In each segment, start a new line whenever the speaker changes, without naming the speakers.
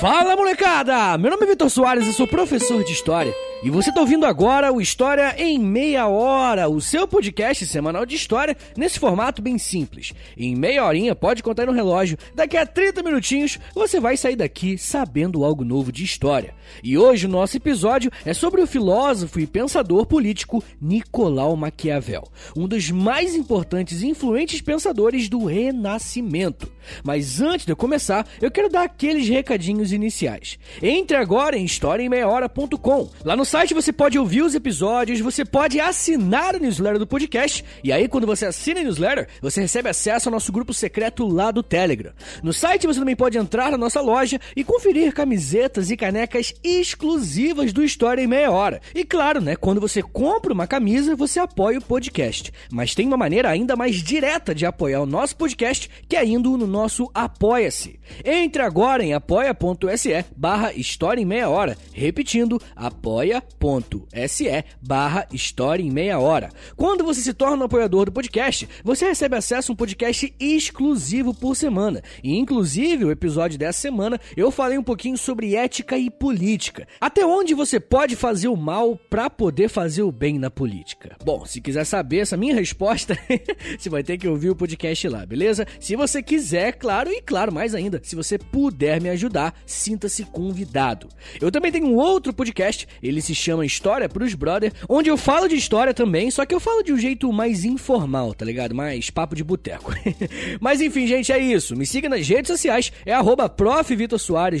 Fala molecada! Meu nome é Vitor Soares e sou professor de História. E você está ouvindo agora o História em Meia Hora, o seu podcast semanal de história nesse formato bem simples. Em meia horinha, pode contar no relógio, daqui a 30 minutinhos você vai sair daqui sabendo algo novo de história. E hoje o nosso episódio é sobre o filósofo e pensador político Nicolau Maquiavel, um dos mais importantes e influentes pensadores do Renascimento. Mas antes de eu começar, eu quero dar aqueles recadinhos iniciais. Entre agora em historiaemmeiahora.com. Lá no site você pode ouvir os episódios, você pode assinar a newsletter do podcast, e aí quando você assina a newsletter, você recebe acesso ao nosso grupo secreto lá do Telegram. No site você também pode entrar na nossa loja e conferir camisetas e canecas exclusivas do História em Meia Hora. E claro, né, quando você compra uma camisa, você apoia o podcast. Mas tem uma maneira ainda mais direta de apoiar o nosso podcast, que é indo no nosso Apoia-se. Entre agora em apoia.se barra História em Meia Hora. Repetindo, apoia.se barra História em Meia Hora. Quando você se torna um apoiador do podcast, você recebe acesso a um podcast exclusivo por semana. E inclusive, o episódio dessa semana, eu falei um pouquinho sobre ética e política. Até onde você pode fazer o mal para poder fazer o bem na política? Bom, se quiser saber essa minha resposta, você vai ter que ouvir o podcast lá, beleza? Se você quiser, claro, e claro, mais ainda, se você puder me ajudar, sinta-se convidado. Eu também tenho um outro podcast, ele se chama História pros Brother, onde eu falo de história também, só que eu falo de um jeito mais informal, tá ligado? Mais papo de boteco. Mas enfim, gente, é isso. Me siga nas redes sociais, é arroba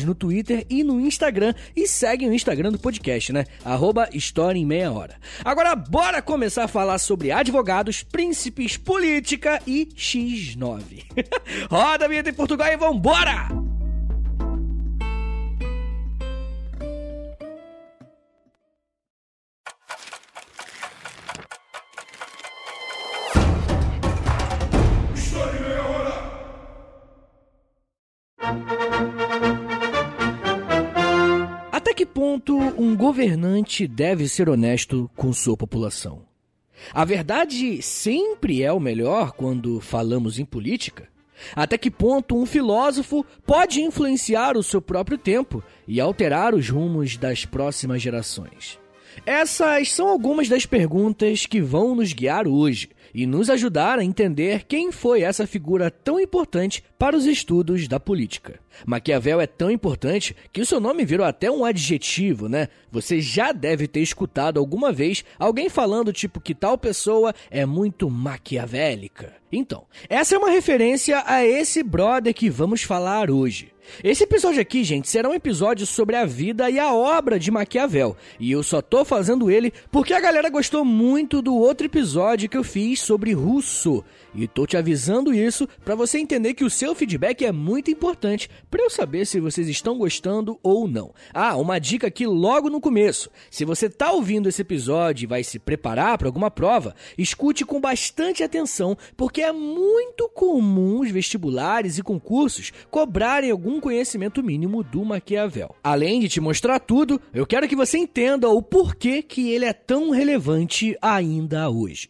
no Twitter e no Instagram, e segue o Instagram do podcast, né? Arroba História em Meia Hora. Agora, bora começar a falar sobre advogados, príncipes, política e X9. Roda a vinheta em Portugal e vambora! Ponto um governante deve ser honesto com sua população? A verdade sempre é o melhor quando falamos em política? Até que ponto um filósofo pode influenciar o seu próprio tempo e alterar os rumos das próximas gerações? Essas são algumas das perguntas que vão nos guiar hoje e nos ajudar a entender quem foi essa figura tão importante para os estudos da política. Maquiavel é tão importante que o seu nome virou até um adjetivo, né? Você já deve ter escutado alguma vez alguém falando tipo que tal pessoa é muito maquiavélica. Então, essa é uma referência a esse brother que vamos falar hoje. Esse episódio aqui, gente, será um episódio sobre a vida e a obra de Maquiavel. E eu só tô fazendo ele porque a galera gostou muito do outro episódio que eu fiz sobre Rousseau. E tô te avisando isso para você entender que o seu feedback é muito importante para eu saber se vocês estão gostando ou não. Ah, uma dica aqui logo no começo. Se você tá ouvindo esse episódio e vai se preparar para alguma prova, escute com bastante atenção, porque é muito comum os vestibulares e concursos cobrarem algum conhecimento mínimo do Maquiavel. Além de te mostrar tudo, eu quero que você entenda o porquê que ele é tão relevante ainda hoje.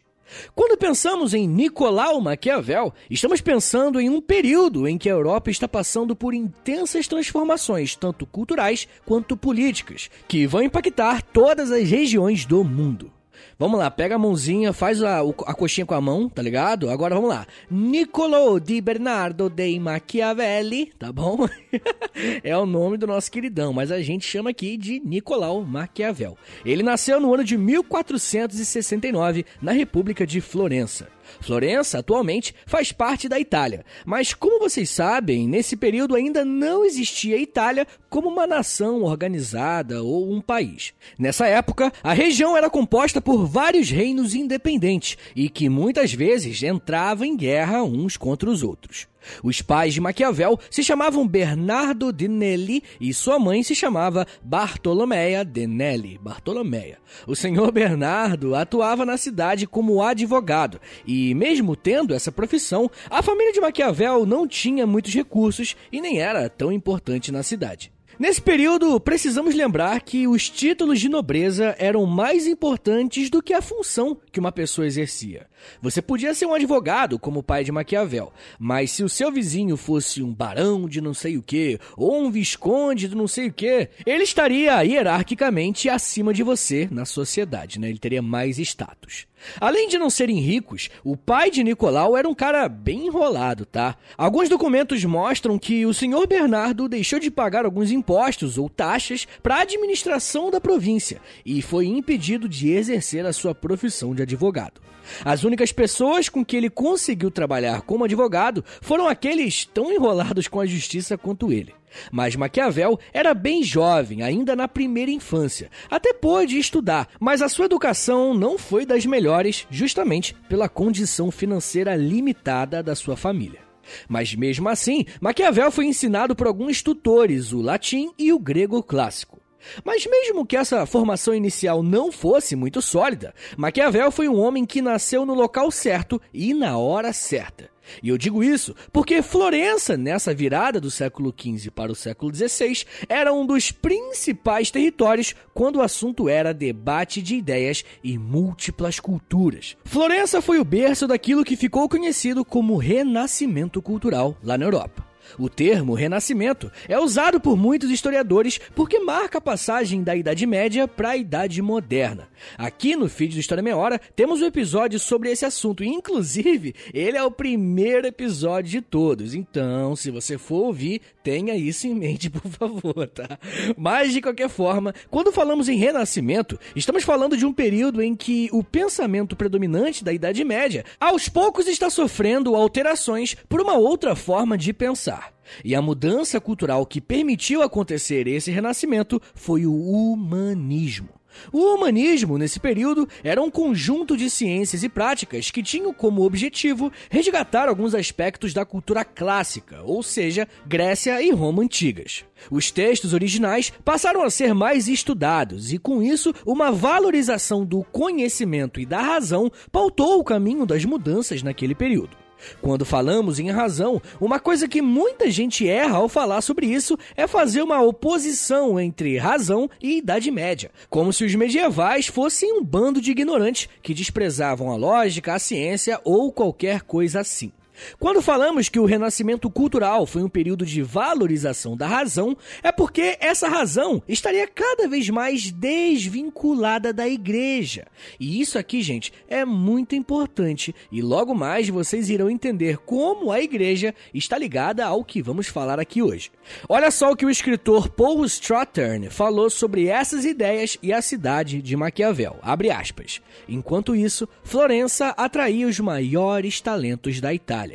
Quando pensamos em Nicolau Maquiavel, estamos pensando em um período em que a Europa está passando por intensas transformações, tanto culturais quanto políticas, que vão impactar todas as regiões do mundo. Vamos lá, pega a mãozinha, faz a, a coxinha com a mão, tá ligado? Agora vamos lá. Niccolò di Bernardo dei Machiavelli, tá bom? é o nome do nosso queridão, mas a gente chama aqui de Nicolau Maquiavel. Ele nasceu no ano de 1469 na República de Florença. Florença atualmente faz parte da Itália, mas como vocês sabem, nesse período ainda não existia a Itália como uma nação organizada ou um país. Nessa época, a região era composta por vários reinos independentes e que muitas vezes entravam em guerra uns contra os outros. Os pais de Maquiavel se chamavam Bernardo de Nelli e sua mãe se chamava Bartolomeia de Nelli. Bartolomeia. O senhor Bernardo atuava na cidade como advogado e, mesmo tendo essa profissão, a família de Maquiavel não tinha muitos recursos e nem era tão importante na cidade. Nesse período, precisamos lembrar que os títulos de nobreza eram mais importantes do que a função que uma pessoa exercia. Você podia ser um advogado, como o pai de Maquiavel, mas se o seu vizinho fosse um barão de não sei o que, ou um visconde de não sei o que, ele estaria hierarquicamente acima de você na sociedade, né? Ele teria mais status. Além de não serem ricos, o pai de Nicolau era um cara bem enrolado, tá? Alguns documentos mostram que o senhor Bernardo deixou de pagar alguns impostos ou taxas para a administração da província e foi impedido de exercer a sua profissão de advogado. As únicas pessoas com que ele conseguiu trabalhar como advogado foram aqueles tão enrolados com a justiça quanto ele. Mas Maquiavel era bem jovem, ainda na primeira infância. Até pôde estudar, mas a sua educação não foi das melhores, justamente pela condição financeira limitada da sua família. Mas mesmo assim, Maquiavel foi ensinado por alguns tutores o latim e o grego clássico. Mas mesmo que essa formação inicial não fosse muito sólida, Maquiavel foi um homem que nasceu no local certo e na hora certa. E eu digo isso porque Florença, nessa virada do século XV para o século XVI, era um dos principais territórios quando o assunto era debate de ideias e múltiplas culturas. Florença foi o berço daquilo que ficou conhecido como Renascimento Cultural lá na Europa. O termo Renascimento é usado por muitos historiadores porque marca a passagem da Idade Média para a Idade Moderna. Aqui no feed do História Meia Hora temos um episódio sobre esse assunto, e, inclusive ele é o primeiro episódio de todos. Então, se você for ouvir, tenha isso em mente, por favor, tá? Mas de qualquer forma, quando falamos em Renascimento, estamos falando de um período em que o pensamento predominante da Idade Média aos poucos está sofrendo alterações por uma outra forma de pensar. E a mudança cultural que permitiu acontecer esse renascimento foi o humanismo. O humanismo, nesse período, era um conjunto de ciências e práticas que tinham como objetivo resgatar alguns aspectos da cultura clássica, ou seja, Grécia e Roma antigas. Os textos originais passaram a ser mais estudados e, com isso, uma valorização do conhecimento e da razão pautou o caminho das mudanças naquele período. Quando falamos em razão, uma coisa que muita gente erra ao falar sobre isso é fazer uma oposição entre razão e Idade Média, como se os medievais fossem um bando de ignorantes que desprezavam a lógica, a ciência ou qualquer coisa assim. Quando falamos que o renascimento cultural foi um período de valorização da razão, é porque essa razão estaria cada vez mais desvinculada da igreja. E isso aqui, gente, é muito importante e logo mais vocês irão entender como a igreja está ligada ao que vamos falar aqui hoje. Olha só o que o escritor Paul Strathern falou sobre essas ideias e a cidade de Maquiavel. Abre aspas. Enquanto isso, Florença atraía os maiores talentos da Itália.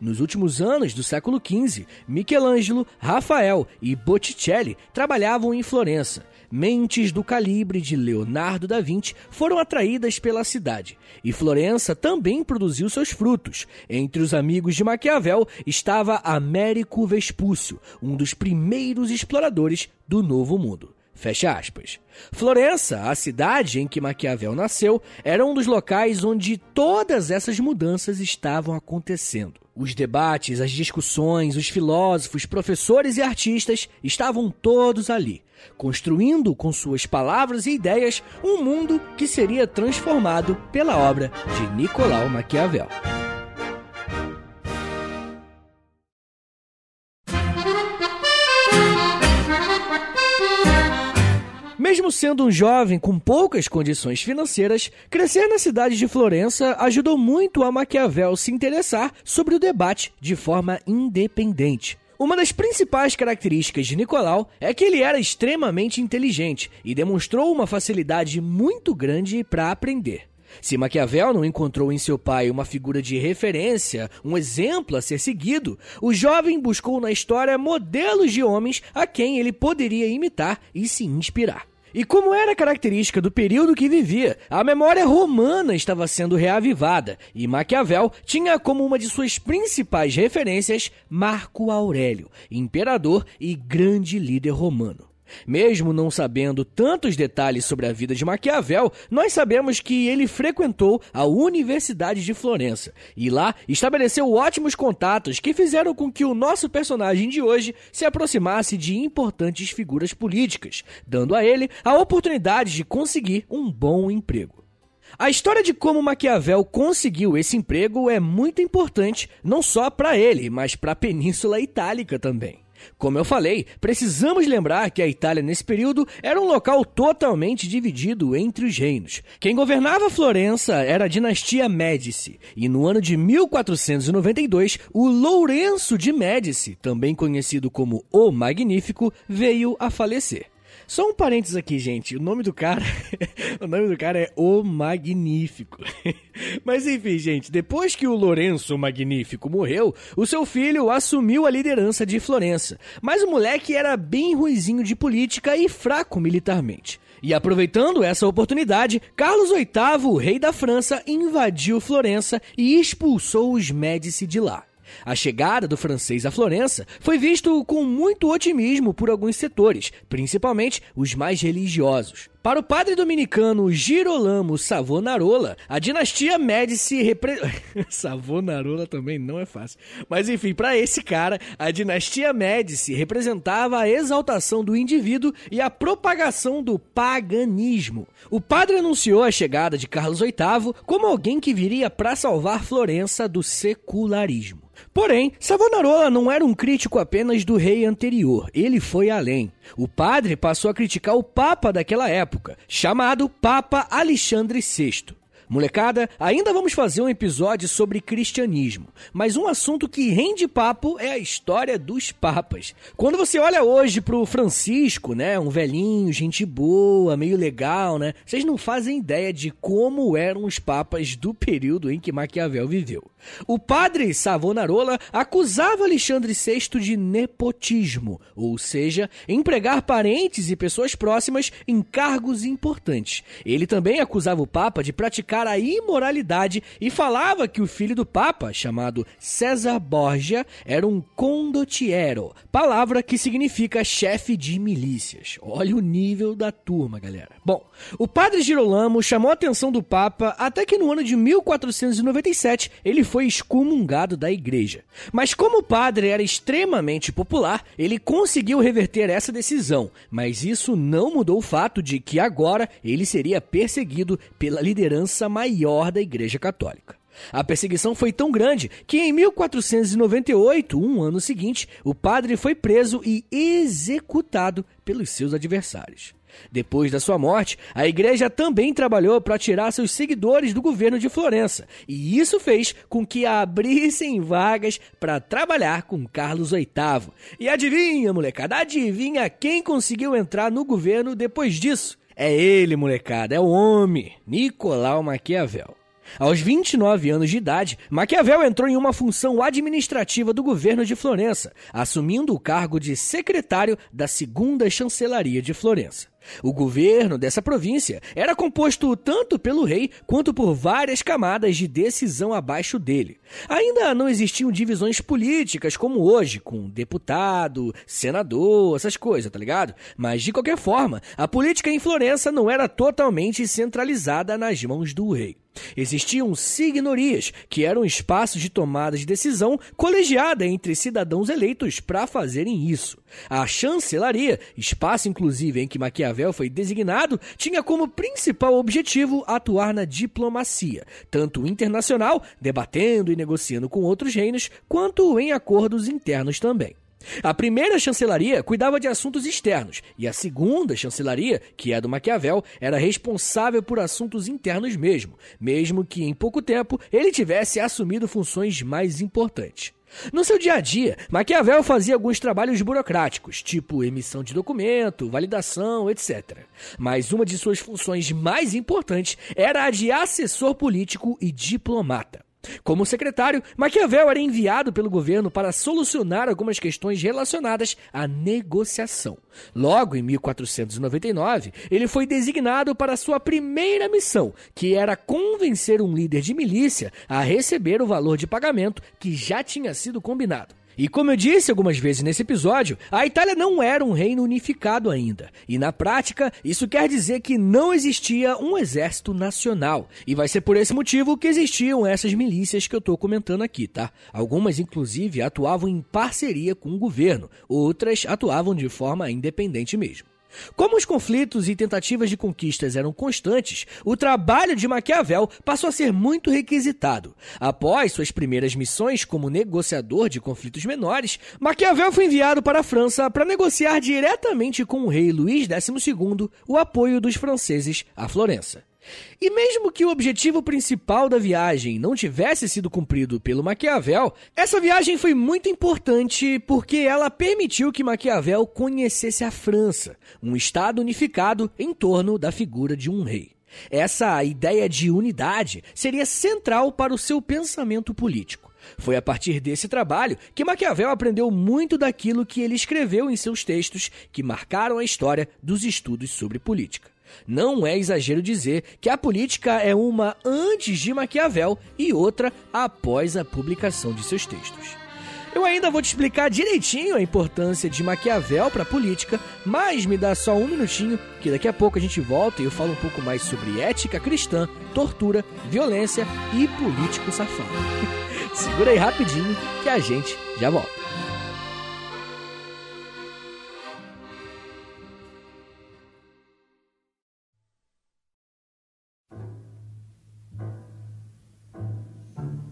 Nos últimos anos do século XV, Michelangelo, Rafael e Botticelli trabalhavam em Florença. Mentes do calibre de Leonardo da Vinci foram atraídas pela cidade, e Florença também produziu seus frutos. Entre os amigos de Maquiavel estava Américo Vespúcio, um dos primeiros exploradores do Novo Mundo. Fecha aspas. Florença, a cidade em que Maquiavel nasceu, era um dos locais onde todas essas mudanças estavam acontecendo. Os debates, as discussões, os filósofos, professores e artistas estavam todos ali, construindo com suas palavras e ideias um mundo que seria transformado pela obra de Nicolau Maquiavel. Sendo um jovem com poucas condições financeiras, crescer na cidade de Florença ajudou muito a Maquiavel se interessar sobre o debate de forma independente. Uma das principais características de Nicolau é que ele era extremamente inteligente e demonstrou uma facilidade muito grande para aprender. Se Maquiavel não encontrou em seu pai uma figura de referência, um exemplo a ser seguido, o jovem buscou na história modelos de homens a quem ele poderia imitar e se inspirar. E como era característica do período que vivia, a memória romana estava sendo reavivada e Maquiavel tinha como uma de suas principais referências Marco Aurélio, imperador e grande líder romano. Mesmo não sabendo tantos detalhes sobre a vida de Maquiavel, nós sabemos que ele frequentou a Universidade de Florença e lá estabeleceu ótimos contatos que fizeram com que o nosso personagem de hoje se aproximasse de importantes figuras políticas, dando a ele a oportunidade de conseguir um bom emprego. A história de como Maquiavel conseguiu esse emprego é muito importante, não só para ele, mas para a Península Itálica também. Como eu falei, precisamos lembrar que a Itália nesse período era um local totalmente dividido entre os reinos. Quem governava Florença era a dinastia Médici, e no ano de 1492, o Lourenço de Médici, também conhecido como o Magnífico, veio a falecer. Só um parênteses aqui, gente. O nome do cara. o nome do cara é O Magnífico. Mas enfim, gente, depois que o Lourenço Magnífico morreu, o seu filho assumiu a liderança de Florença. Mas o moleque era bem ruizinho de política e fraco militarmente. E aproveitando essa oportunidade, Carlos VIII, o rei da França, invadiu Florença e expulsou os Médici de lá. A chegada do francês a Florença foi visto com muito otimismo por alguns setores, principalmente os mais religiosos. Para o padre dominicano Girolamo Savonarola, a dinastia Médici repre... Savonarola também não é fácil. Mas enfim, para esse cara, a dinastia Médici representava a exaltação do indivíduo e a propagação do paganismo. O padre anunciou a chegada de Carlos VIII como alguém que viria para salvar Florença do secularismo. Porém, Savonarola não era um crítico apenas do rei anterior, ele foi além. O padre passou a criticar o Papa daquela época, chamado Papa Alexandre VI. Molecada, ainda vamos fazer um episódio sobre cristianismo, mas um assunto que rende papo é a história dos papas. Quando você olha hoje pro Francisco, né, um velhinho, gente boa, meio legal, né, vocês não fazem ideia de como eram os papas do período em que Maquiavel viveu. O padre Savonarola acusava Alexandre VI de nepotismo, ou seja, empregar parentes e pessoas próximas em cargos importantes. Ele também acusava o Papa de praticar a imoralidade e falava que o filho do Papa, chamado César Borgia, era um condottiero, palavra que significa chefe de milícias. Olha o nível da turma, galera. Bom, o padre Girolamo chamou a atenção do Papa até que no ano de 1497 ele foi excomungado da igreja. Mas como o padre era extremamente popular, ele conseguiu reverter essa decisão, mas isso não mudou o fato de que agora ele seria perseguido pela liderança maior da Igreja Católica. A perseguição foi tão grande que em 1498, um ano seguinte, o padre foi preso e executado pelos seus adversários. Depois da sua morte, a igreja também trabalhou para tirar seus seguidores do governo de Florença, e isso fez com que abrissem vagas para trabalhar com Carlos VIII. E adivinha, molecada, adivinha quem conseguiu entrar no governo depois disso? É ele, molecada, é o homem, Nicolau Maquiavel. Aos 29 anos de idade, Maquiavel entrou em uma função administrativa do governo de Florença, assumindo o cargo de secretário da segunda chancelaria de Florença. O governo dessa província era composto tanto pelo rei quanto por várias camadas de decisão abaixo dele. Ainda não existiam divisões políticas como hoje, com deputado, senador, essas coisas, tá ligado? Mas de qualquer forma, a política em Florença não era totalmente centralizada nas mãos do rei. Existiam signorias, que eram espaços de tomada de decisão colegiada entre cidadãos eleitos para fazerem isso. A chancelaria, espaço inclusive em que Maquiavel foi designado, tinha como principal objetivo atuar na diplomacia, tanto internacional, debatendo e negociando com outros reinos, quanto em acordos internos também. A primeira chancelaria cuidava de assuntos externos, e a segunda chancelaria, que é do Maquiavel, era responsável por assuntos internos mesmo, mesmo que em pouco tempo ele tivesse assumido funções mais importantes. No seu dia a dia, Maquiavel fazia alguns trabalhos burocráticos, tipo emissão de documento, validação, etc. Mas uma de suas funções mais importantes era a de assessor político e diplomata. Como secretário, Maquiavel era enviado pelo governo para solucionar algumas questões relacionadas à negociação. Logo, em 1499, ele foi designado para sua primeira missão, que era convencer um líder de milícia a receber o valor de pagamento que já tinha sido combinado. E como eu disse algumas vezes nesse episódio, a Itália não era um reino unificado ainda. E na prática, isso quer dizer que não existia um exército nacional. E vai ser por esse motivo que existiam essas milícias que eu estou comentando aqui, tá? Algumas, inclusive, atuavam em parceria com o governo, outras atuavam de forma independente mesmo. Como os conflitos e tentativas de conquistas eram constantes, o trabalho de Maquiavel passou a ser muito requisitado. Após suas primeiras missões como negociador de conflitos menores, Maquiavel foi enviado para a França para negociar diretamente com o rei Luís XII o apoio dos franceses a Florença. E mesmo que o objetivo principal da viagem não tivesse sido cumprido pelo Maquiavel, essa viagem foi muito importante porque ela permitiu que Maquiavel conhecesse a França, um estado unificado em torno da figura de um rei. Essa ideia de unidade seria central para o seu pensamento político. Foi a partir desse trabalho que Maquiavel aprendeu muito daquilo que ele escreveu em seus textos que marcaram a história dos estudos sobre política. Não é exagero dizer que a política é uma antes de Maquiavel e outra após a publicação de seus textos. Eu ainda vou te explicar direitinho a importância de Maquiavel para a política, mas me dá só um minutinho que daqui a pouco a gente volta e eu falo um pouco mais sobre ética cristã, tortura, violência e político safado. Segura aí rapidinho que a gente já volta.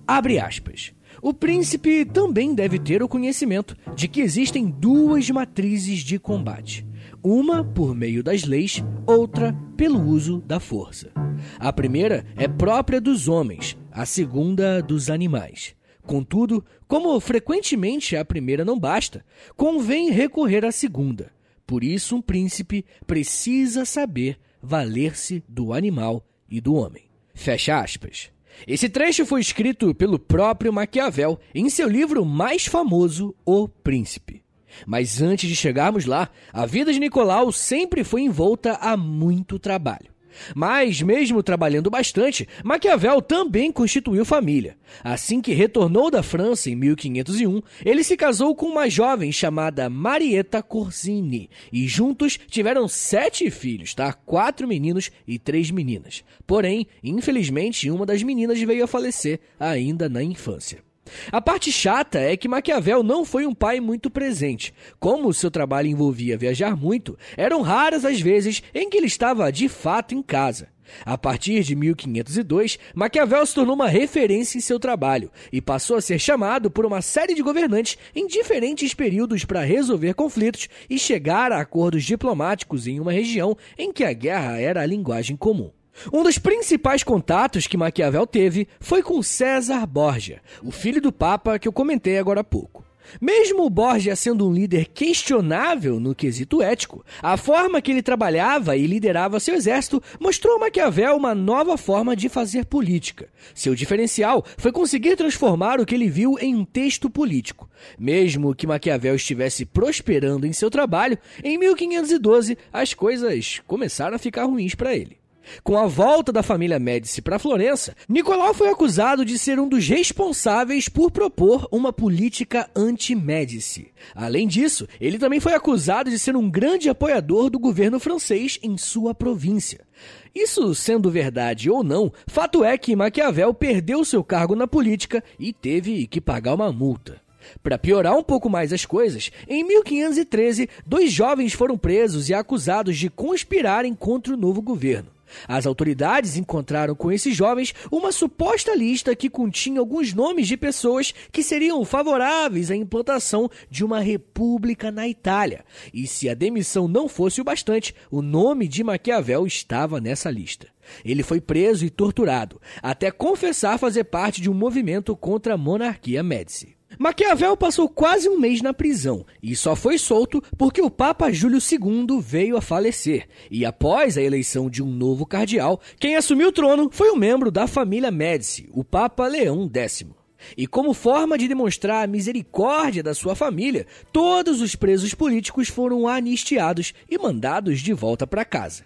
Abre aspas. O príncipe também deve ter o conhecimento de que existem duas matrizes de combate. Uma por meio das leis, outra pelo uso da força. A primeira é própria dos homens, a segunda dos animais. Contudo, como frequentemente a primeira não basta, convém recorrer à segunda. Por isso, um príncipe precisa saber valer-se do animal e do homem. Fecha aspas. Esse trecho foi escrito pelo próprio Maquiavel em seu livro mais famoso, O Príncipe. Mas antes de chegarmos lá, a vida de Nicolau sempre foi envolta a muito trabalho. Mas, mesmo trabalhando bastante, Maquiavel também constituiu família. Assim que retornou da França em 1501, ele se casou com uma jovem chamada Marietta Corsini e juntos tiveram sete filhos, tá? Quatro meninos e três meninas. Porém, infelizmente, uma das meninas veio a falecer ainda na infância. A parte chata é que Maquiavel não foi um pai muito presente. Como seu trabalho envolvia viajar muito, eram raras as vezes em que ele estava de fato em casa. A partir de 1502, Maquiavel se tornou uma referência em seu trabalho e passou a ser chamado por uma série de governantes em diferentes períodos para resolver conflitos e chegar a acordos diplomáticos em uma região em que a guerra era a linguagem comum. Um dos principais contatos que Maquiavel teve foi com César Borgia, o filho do Papa que eu comentei agora há pouco. Mesmo Borgia sendo um líder questionável no quesito ético, a forma que ele trabalhava e liderava seu exército mostrou a Maquiavel uma nova forma de fazer política. Seu diferencial foi conseguir transformar o que ele viu em um texto político. Mesmo que Maquiavel estivesse prosperando em seu trabalho, em 1512 as coisas começaram a ficar ruins para ele. Com a volta da família Médici para Florença, Nicolau foi acusado de ser um dos responsáveis por propor uma política anti-Médici. Além disso, ele também foi acusado de ser um grande apoiador do governo francês em sua província. Isso sendo verdade ou não, fato é que Maquiavel perdeu seu cargo na política e teve que pagar uma multa. Para piorar um pouco mais as coisas, em 1513, dois jovens foram presos e acusados de conspirarem contra o novo governo. As autoridades encontraram com esses jovens uma suposta lista que continha alguns nomes de pessoas que seriam favoráveis à implantação de uma república na Itália. E se a demissão não fosse o bastante, o nome de Maquiavel estava nessa lista. Ele foi preso e torturado, até confessar fazer parte de um movimento contra a monarquia Médici. Maquiavel passou quase um mês na prisão e só foi solto porque o Papa Júlio II veio a falecer. E após a eleição de um novo cardeal, quem assumiu o trono foi um membro da família Médici, o Papa Leão X. E como forma de demonstrar a misericórdia da sua família, todos os presos políticos foram anistiados e mandados de volta para casa.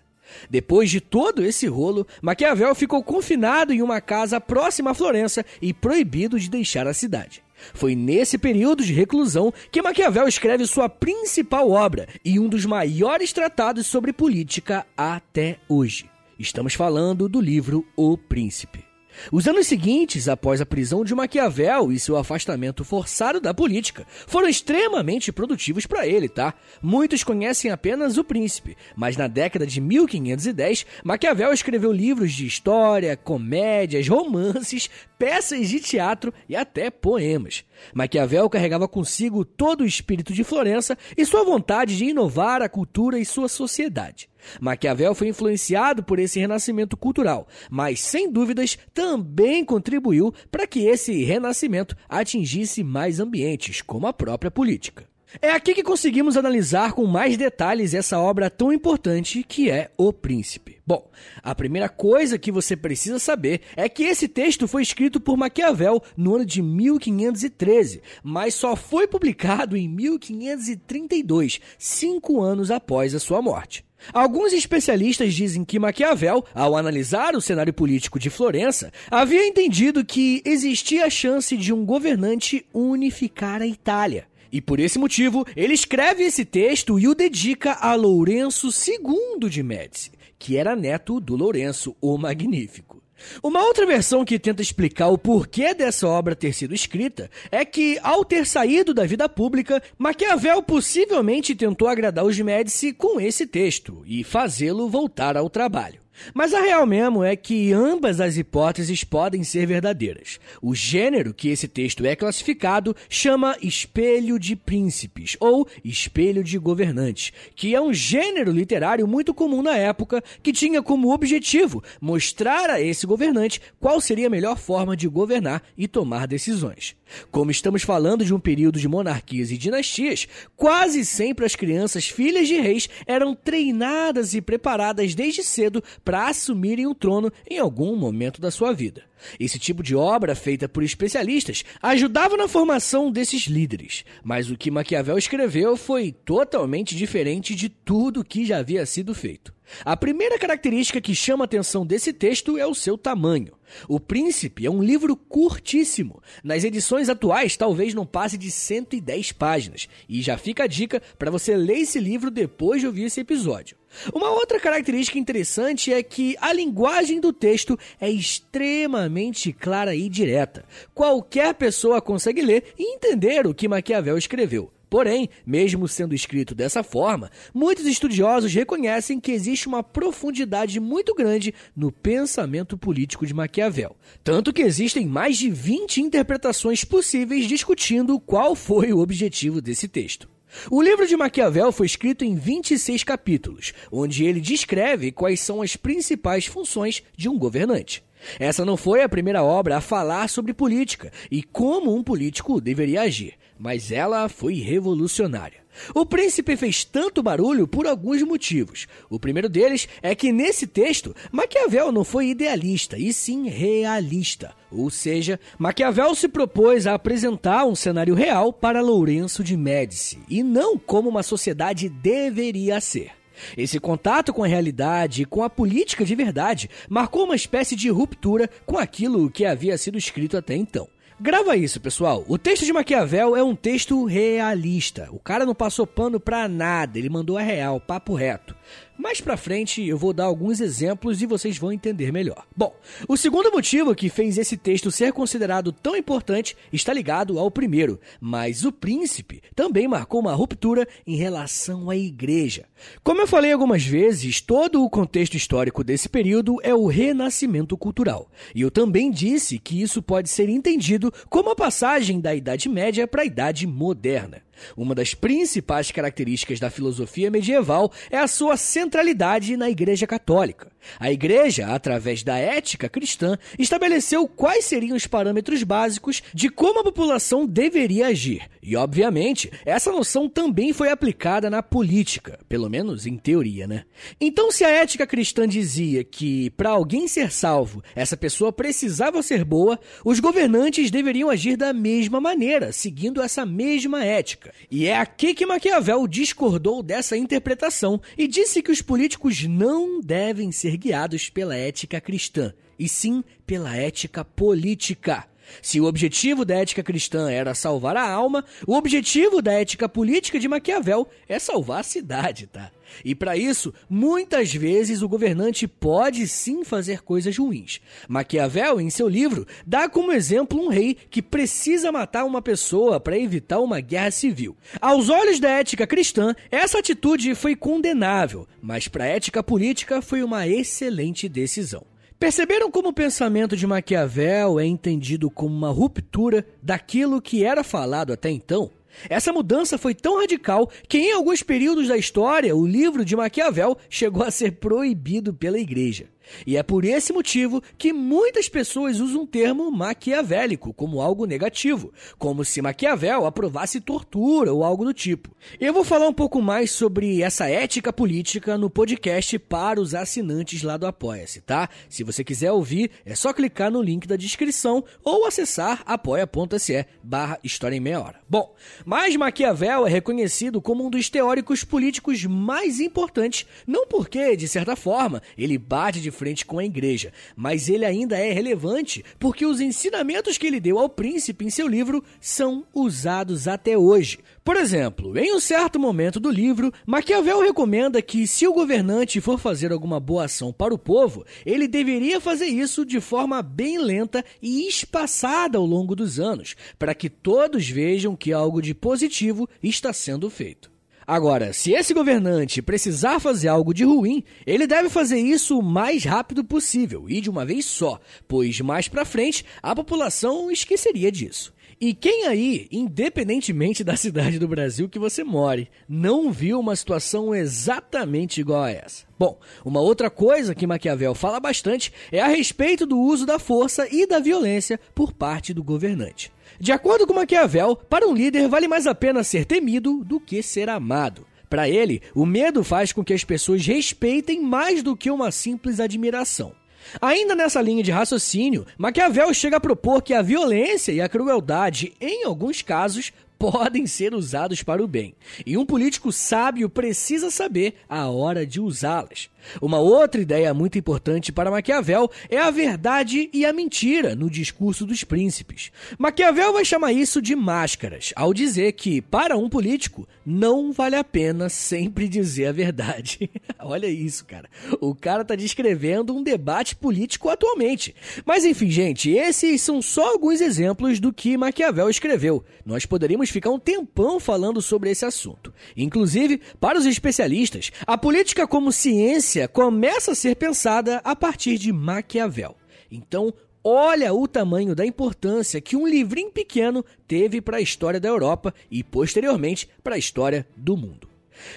Depois de todo esse rolo, Maquiavel ficou confinado em uma casa próxima a Florença e proibido de deixar a cidade. Foi nesse período de reclusão que Maquiavel escreve sua principal obra e um dos maiores tratados sobre política até hoje. Estamos falando do livro O Príncipe. Os anos seguintes, após a prisão de Maquiavel e seu afastamento forçado da política, foram extremamente produtivos para ele, tá? Muitos conhecem apenas O Príncipe, mas na década de 1510, Maquiavel escreveu livros de história, comédias, romances, peças de teatro e até poemas. Maquiavel carregava consigo todo o espírito de Florença e sua vontade de inovar a cultura e sua sociedade. Maquiavel foi influenciado por esse renascimento cultural, mas sem dúvidas também contribuiu para que esse renascimento atingisse mais ambientes, como a própria política. É aqui que conseguimos analisar com mais detalhes essa obra tão importante que é O Príncipe. Bom, a primeira coisa que você precisa saber é que esse texto foi escrito por Maquiavel no ano de 1513, mas só foi publicado em 1532, cinco anos após a sua morte. Alguns especialistas dizem que Maquiavel, ao analisar o cenário político de Florença, havia entendido que existia a chance de um governante unificar a Itália. E por esse motivo, ele escreve esse texto e o dedica a Lourenço II de Médici, que era neto do Lourenço o Magnífico. Uma outra versão que tenta explicar o porquê dessa obra ter sido escrita é que, ao ter saído da vida pública, Maquiavel possivelmente tentou agradar os Médici com esse texto e fazê-lo voltar ao trabalho. Mas a real mesmo é que ambas as hipóteses podem ser verdadeiras. O gênero que esse texto é classificado chama espelho de príncipes ou espelho de governantes, que é um gênero literário muito comum na época que tinha como objetivo mostrar a esse governante qual seria a melhor forma de governar e tomar decisões. Como estamos falando de um período de monarquias e dinastias, quase sempre as crianças filhas de reis eram treinadas e preparadas desde cedo para assumirem o trono em algum momento da sua vida. Esse tipo de obra, feita por especialistas, ajudava na formação desses líderes, mas o que Maquiavel escreveu foi totalmente diferente de tudo que já havia sido feito. A primeira característica que chama a atenção desse texto é o seu tamanho. O Príncipe é um livro curtíssimo. Nas edições atuais, talvez não passe de 110 páginas. E já fica a dica para você ler esse livro depois de ouvir esse episódio. Uma outra característica interessante é que a linguagem do texto é extremamente clara e direta. Qualquer pessoa consegue ler e entender o que Maquiavel escreveu. Porém, mesmo sendo escrito dessa forma, muitos estudiosos reconhecem que existe uma profundidade muito grande no pensamento político de Maquiavel. Tanto que existem mais de 20 interpretações possíveis discutindo qual foi o objetivo desse texto. O livro de Maquiavel foi escrito em 26 capítulos, onde ele descreve quais são as principais funções de um governante. Essa não foi a primeira obra a falar sobre política e como um político deveria agir mas ela foi revolucionária. O príncipe fez tanto barulho por alguns motivos. O primeiro deles é que nesse texto, Maquiavel não foi idealista, e sim realista. Ou seja, Maquiavel se propôs a apresentar um cenário real para Lourenço de Médici, e não como uma sociedade deveria ser. Esse contato com a realidade e com a política de verdade marcou uma espécie de ruptura com aquilo que havia sido escrito até então. Grava isso, pessoal. O texto de Maquiavel é um texto realista. O cara não passou pano pra nada, ele mandou a real, papo reto. Mais pra frente eu vou dar alguns exemplos e vocês vão entender melhor. Bom, o segundo motivo que fez esse texto ser considerado tão importante está ligado ao primeiro, mas o príncipe também marcou uma ruptura em relação à igreja. Como eu falei algumas vezes, todo o contexto histórico desse período é o renascimento cultural. E eu também disse que isso pode ser entendido como a passagem da Idade Média para a Idade Moderna. Uma das principais características da filosofia medieval é a sua centralidade na Igreja Católica. A Igreja, através da ética cristã, estabeleceu quais seriam os parâmetros básicos de como a população deveria agir. E, obviamente, essa noção também foi aplicada na política, pelo menos em teoria, né? Então, se a ética cristã dizia que, para alguém ser salvo, essa pessoa precisava ser boa, os governantes deveriam agir da mesma maneira, seguindo essa mesma ética. E é aqui que Maquiavel discordou dessa interpretação e disse que os políticos não devem ser ser guiados pela ética cristã, e sim pela ética política. Se o objetivo da ética cristã era salvar a alma, o objetivo da ética política de Maquiavel é salvar a cidade, tá? E para isso, muitas vezes o governante pode sim fazer coisas ruins. Maquiavel, em seu livro, dá como exemplo um rei que precisa matar uma pessoa para evitar uma guerra civil. Aos olhos da ética cristã, essa atitude foi condenável, mas para a ética política foi uma excelente decisão. Perceberam como o pensamento de Maquiavel é entendido como uma ruptura daquilo que era falado até então? Essa mudança foi tão radical que, em alguns períodos da história, o livro de Maquiavel chegou a ser proibido pela igreja. E é por esse motivo que muitas pessoas usam o termo maquiavélico como algo negativo, como se Maquiavel aprovasse tortura ou algo do tipo. Eu vou falar um pouco mais sobre essa ética política no podcast para os assinantes lá do Apoia-se, tá? Se você quiser ouvir, é só clicar no link da descrição ou acessar apoia.se barra História em Meia Hora. Bom, mas Maquiavel é reconhecido como um dos teóricos políticos mais importantes, não porque, de certa forma, ele bate de frente com a igreja, mas ele ainda é relevante porque os ensinamentos que ele deu ao príncipe em seu livro são usados até hoje. Por exemplo, em um certo momento do livro, Maquiavel recomenda que, se o governante for fazer alguma boa ação para o povo, ele deveria fazer isso de forma bem lenta e espaçada ao longo dos anos, para que todos vejam que algo de positivo está sendo feito. Agora, se esse governante precisar fazer algo de ruim, ele deve fazer isso o mais rápido possível e de uma vez só, pois mais para frente a população esqueceria disso. E quem aí, independentemente da cidade do Brasil que você more, não viu uma situação exatamente igual a essa? Bom, uma outra coisa que Maquiavel fala bastante é a respeito do uso da força e da violência por parte do governante. De acordo com Maquiavel, para um líder vale mais a pena ser temido do que ser amado. Para ele, o medo faz com que as pessoas respeitem mais do que uma simples admiração. Ainda nessa linha de raciocínio, Maquiavel chega a propor que a violência e a crueldade, em alguns casos, podem ser usados para o bem. E um político sábio precisa saber a hora de usá-las. Uma outra ideia muito importante para Maquiavel é a verdade e a mentira no discurso dos príncipes. Maquiavel vai chamar isso de máscaras, ao dizer que, para um político, não vale a pena sempre dizer a verdade. Olha isso, cara. O cara tá descrevendo um debate político atualmente. Mas enfim, gente, esses são só alguns exemplos do que Maquiavel escreveu. Nós poderíamos ficar um tempão falando sobre esse assunto. Inclusive, para os especialistas, a política como ciência ciência começa a ser pensada a partir de Maquiavel. Então, olha o tamanho da importância que um livrinho pequeno teve para a história da Europa e posteriormente para a história do mundo.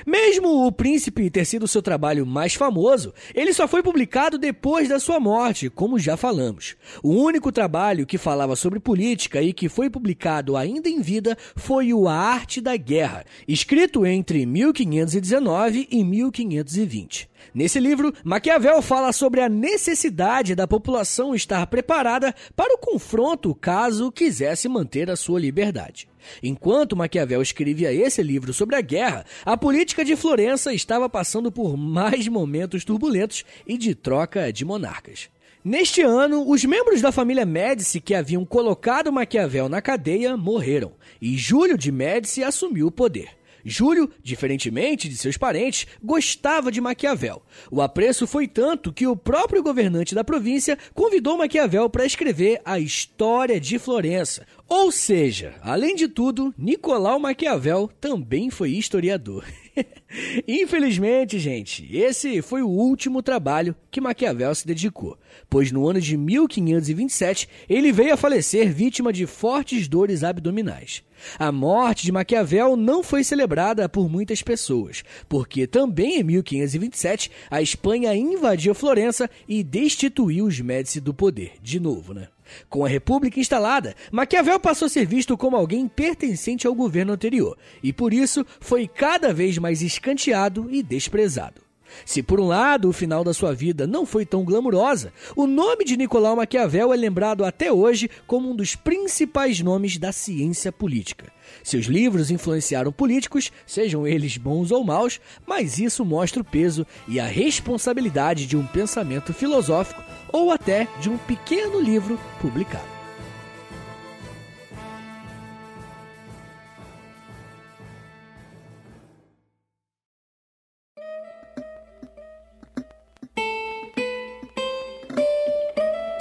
Mesmo o Príncipe ter sido seu trabalho mais famoso, ele só foi publicado depois da sua morte, como já falamos. O único trabalho que falava sobre política e que foi publicado ainda em vida foi o A Arte da Guerra, escrito entre 1519 e 1520. Nesse livro, Maquiavel fala sobre a necessidade da população estar preparada para o confronto caso quisesse manter a sua liberdade. Enquanto Maquiavel escrevia esse livro sobre a guerra, a política de Florença estava passando por mais momentos turbulentos e de troca de monarcas. Neste ano, os membros da família Médici que haviam colocado Maquiavel na cadeia morreram, e Júlio de Médici assumiu o poder. Júlio, diferentemente de seus parentes, gostava de Maquiavel. O apreço foi tanto que o próprio governante da província convidou Maquiavel para escrever a História de Florença. Ou seja, além de tudo, Nicolau Maquiavel também foi historiador. Infelizmente, gente, esse foi o último trabalho que Maquiavel se dedicou, pois no ano de 1527 ele veio a falecer vítima de fortes dores abdominais. A morte de Maquiavel não foi celebrada por muitas pessoas, porque também em 1527 a Espanha invadiu Florença e destituiu os Médici do poder, de novo, né? Com a República instalada, Maquiavel passou a ser visto como alguém pertencente ao governo anterior e, por isso, foi cada vez mais escanteado e desprezado. Se por um lado o final da sua vida não foi tão glamurosa, o nome de Nicolau Maquiavel é lembrado até hoje como um dos principais nomes da ciência política. Seus livros influenciaram políticos, sejam eles bons ou maus, mas isso mostra o peso e a responsabilidade de um pensamento filosófico ou até de um pequeno livro publicado.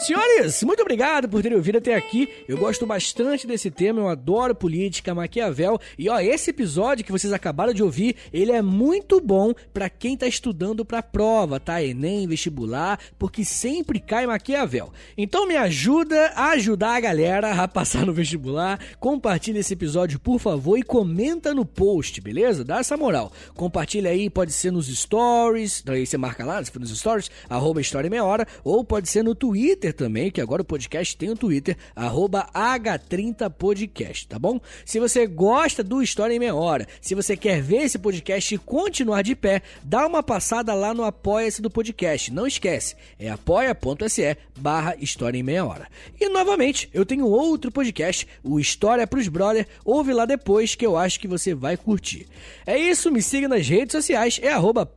Senhores, muito obrigado por terem ouvido até aqui. Eu gosto bastante desse tema, eu adoro política, Maquiavel. E ó, esse episódio que vocês acabaram de ouvir, ele é muito bom para quem tá estudando pra prova, tá? Enem, vestibular, porque sempre cai Maquiavel. Então me ajuda a ajudar a galera a passar no vestibular. Compartilha esse episódio, por favor, e comenta no post, beleza? Dá essa moral. Compartilha aí, pode ser nos stories, aí você marca lá, se for nos stories, arroba História Meia Hora, ou pode ser no Twitter Twitter também, que agora o podcast tem o um Twitter, H30podcast, tá bom? Se você gosta do História em Meia Hora, se você quer ver esse podcast continuar de pé, dá uma passada lá no Apoia-se do podcast. Não esquece, é apoia.se barra História em Meia Hora. E novamente, eu tenho outro podcast, o História pros Brother, ouve lá depois que eu acho que você vai curtir. É isso, me siga nas redes sociais, é arroba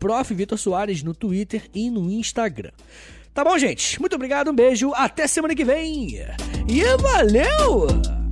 no Twitter e no Instagram. Tá bom, gente? Muito obrigado, um beijo, até semana que vem. E valeu!